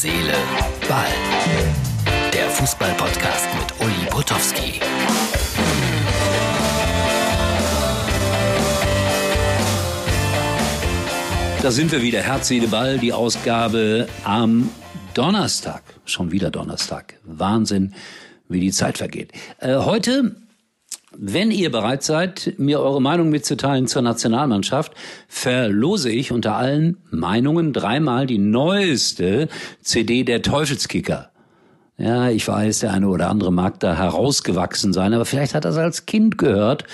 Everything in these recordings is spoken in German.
Seele, Ball. Der Fußball-Podcast mit Uli Potowski. Da sind wir wieder. Herz, Seele, Ball, die Ausgabe am Donnerstag. Schon wieder Donnerstag. Wahnsinn, wie die Zeit vergeht. Äh, heute wenn ihr bereit seid, mir eure Meinung mitzuteilen zur Nationalmannschaft, verlose ich unter allen Meinungen dreimal die neueste CD der Teufelskicker. Ja, ich weiß, der eine oder andere mag da herausgewachsen sein, aber vielleicht hat er es als Kind gehört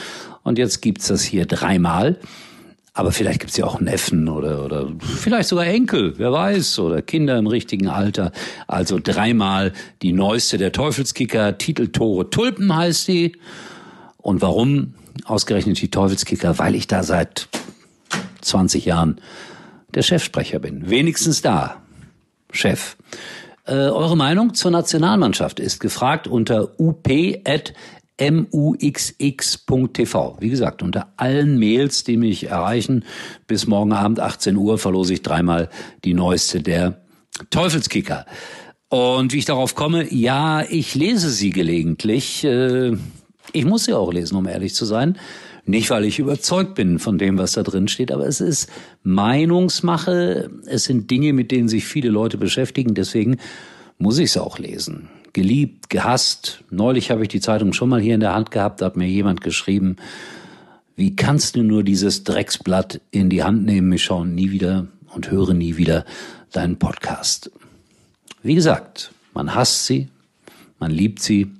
und jetzt gibt's das hier dreimal. Aber vielleicht gibt's ja auch Neffen oder, oder vielleicht sogar Enkel, wer weiß, oder Kinder im richtigen Alter. Also dreimal die neueste der Teufelskicker, Titeltore Tulpen heißt die. Und warum ausgerechnet die Teufelskicker? Weil ich da seit 20 Jahren der Chefsprecher bin. Wenigstens da, Chef. Äh, eure Meinung zur Nationalmannschaft ist gefragt unter up.muxx.tv. Wie gesagt, unter allen Mails, die mich erreichen, bis morgen Abend 18 Uhr verlose ich dreimal die neueste der Teufelskicker. Und wie ich darauf komme, ja, ich lese sie gelegentlich. Äh, ich muss sie auch lesen, um ehrlich zu sein. Nicht, weil ich überzeugt bin von dem, was da drin steht, aber es ist Meinungsmache. Es sind Dinge, mit denen sich viele Leute beschäftigen. Deswegen muss ich es auch lesen. Geliebt, gehasst. Neulich habe ich die Zeitung schon mal hier in der Hand gehabt. Da hat mir jemand geschrieben, wie kannst du nur dieses Drecksblatt in die Hand nehmen? Ich schaue nie wieder und höre nie wieder deinen Podcast. Wie gesagt, man hasst sie, man liebt sie,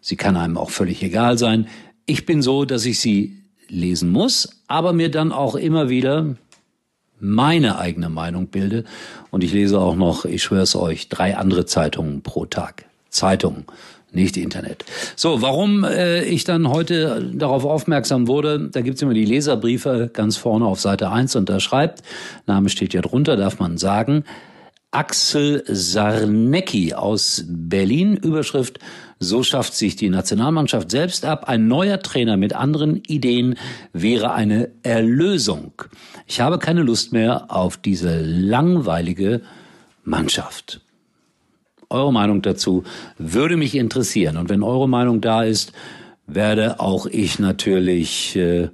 Sie kann einem auch völlig egal sein. Ich bin so, dass ich sie lesen muss, aber mir dann auch immer wieder meine eigene Meinung bilde. Und ich lese auch noch, ich schwör's euch, drei andere Zeitungen pro Tag. Zeitungen, nicht Internet. So, warum äh, ich dann heute darauf aufmerksam wurde, da gibt's immer die Leserbriefe ganz vorne auf Seite 1 und da schreibt, Name steht ja drunter, darf man sagen, Axel Sarnecki aus Berlin, Überschrift so schafft sich die Nationalmannschaft selbst ab. Ein neuer Trainer mit anderen Ideen wäre eine Erlösung. Ich habe keine Lust mehr auf diese langweilige Mannschaft. Eure Meinung dazu würde mich interessieren. Und wenn eure Meinung da ist, werde auch ich natürlich äh,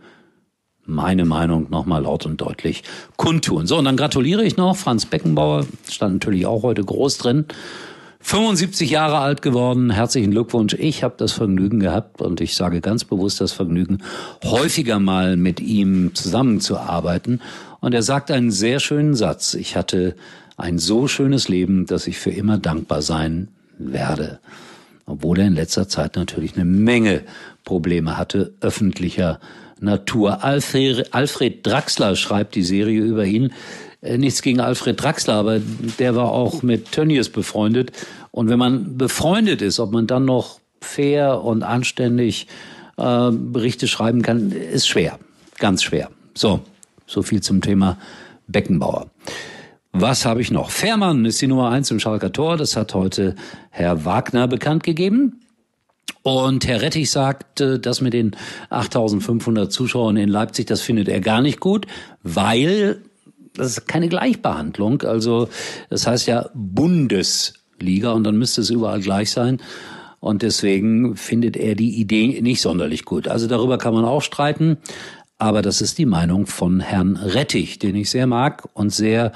meine Meinung nochmal laut und deutlich kundtun. So, und dann gratuliere ich noch. Franz Beckenbauer stand natürlich auch heute groß drin. 75 Jahre alt geworden. Herzlichen Glückwunsch. Ich habe das Vergnügen gehabt und ich sage ganz bewusst das Vergnügen, häufiger mal mit ihm zusammenzuarbeiten. Und er sagt einen sehr schönen Satz. Ich hatte ein so schönes Leben, dass ich für immer dankbar sein werde. Obwohl er in letzter Zeit natürlich eine Menge Probleme hatte, öffentlicher Natur. Alfred, Alfred Draxler schreibt die Serie über ihn. Äh, nichts gegen Alfred Draxler, aber der war auch mit Tönnies befreundet. Und wenn man befreundet ist, ob man dann noch fair und anständig äh, Berichte schreiben kann, ist schwer. Ganz schwer. So, so viel zum Thema Beckenbauer. Was habe ich noch? Fährmann ist die Nummer eins im Schalker Tor. Das hat heute Herr Wagner bekannt gegeben. Und Herr Rettich sagt, das mit den 8500 Zuschauern in Leipzig, das findet er gar nicht gut, weil das ist keine Gleichbehandlung. Also das heißt ja Bundesliga und dann müsste es überall gleich sein. Und deswegen findet er die Idee nicht sonderlich gut. Also darüber kann man auch streiten. Aber das ist die Meinung von Herrn Rettich, den ich sehr mag und sehr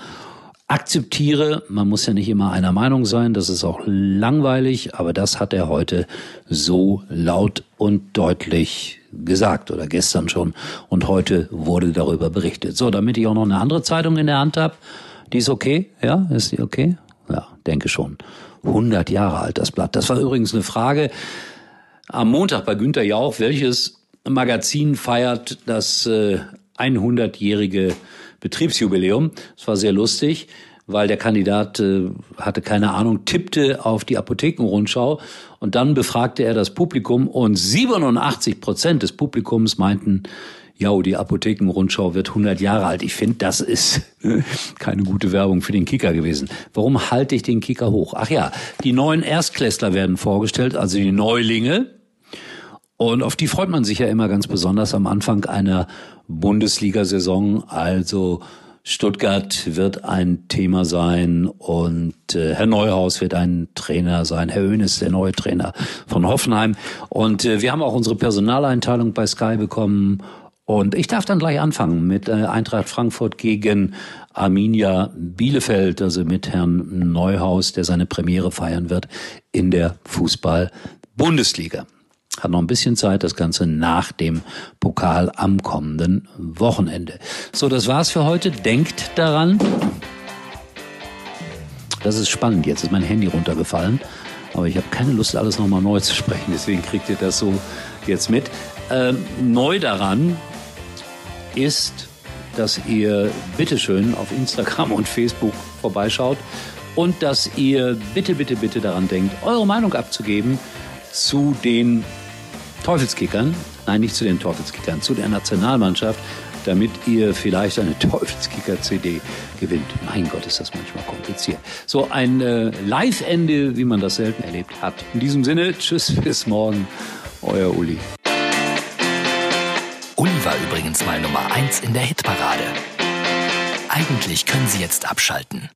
akzeptiere. Man muss ja nicht immer einer Meinung sein, das ist auch langweilig, aber das hat er heute so laut und deutlich gesagt oder gestern schon und heute wurde darüber berichtet. So, damit ich auch noch eine andere Zeitung in der Hand habe, die ist okay, ja, ist die okay? Ja, denke schon. 100 Jahre alt das Blatt. Das war übrigens eine Frage am Montag bei Günter Jauch, welches Magazin feiert das äh, 100-jährige Betriebsjubiläum. Es war sehr lustig, weil der Kandidat äh, hatte keine Ahnung, tippte auf die Apothekenrundschau und dann befragte er das Publikum und 87 Prozent des Publikums meinten, ja, die Apothekenrundschau wird 100 Jahre alt. Ich finde, das ist keine gute Werbung für den Kicker gewesen. Warum halte ich den Kicker hoch? Ach ja, die neuen Erstklässler werden vorgestellt, also die Neulinge. Und auf die freut man sich ja immer ganz besonders am Anfang einer Bundesliga-Saison. Also Stuttgart wird ein Thema sein und äh, Herr Neuhaus wird ein Trainer sein. Herr Höhn ist der neue Trainer von Hoffenheim. Und äh, wir haben auch unsere Personaleinteilung bei Sky bekommen. Und ich darf dann gleich anfangen mit äh, Eintracht Frankfurt gegen Arminia Bielefeld, also mit Herrn Neuhaus, der seine Premiere feiern wird in der Fußball-Bundesliga. Hat noch ein bisschen Zeit, das Ganze nach dem Pokal am kommenden Wochenende. So, das war's für heute. Denkt daran. Das ist spannend. Jetzt ist mein Handy runtergefallen. Aber ich habe keine Lust, alles nochmal neu zu sprechen. Deswegen kriegt ihr das so jetzt mit. Ähm, neu daran ist, dass ihr bitteschön auf Instagram und Facebook vorbeischaut und dass ihr bitte, bitte, bitte daran denkt, eure Meinung abzugeben zu den Teufelskickern, nein, nicht zu den Teufelskickern, zu der Nationalmannschaft, damit ihr vielleicht eine Teufelskicker-CD gewinnt. Mein Gott, ist das manchmal kompliziert. So ein äh, Live-Ende, wie man das selten erlebt hat. In diesem Sinne, tschüss, bis morgen, euer Uli. Uli war übrigens mal Nummer 1 in der Hitparade. Eigentlich können Sie jetzt abschalten.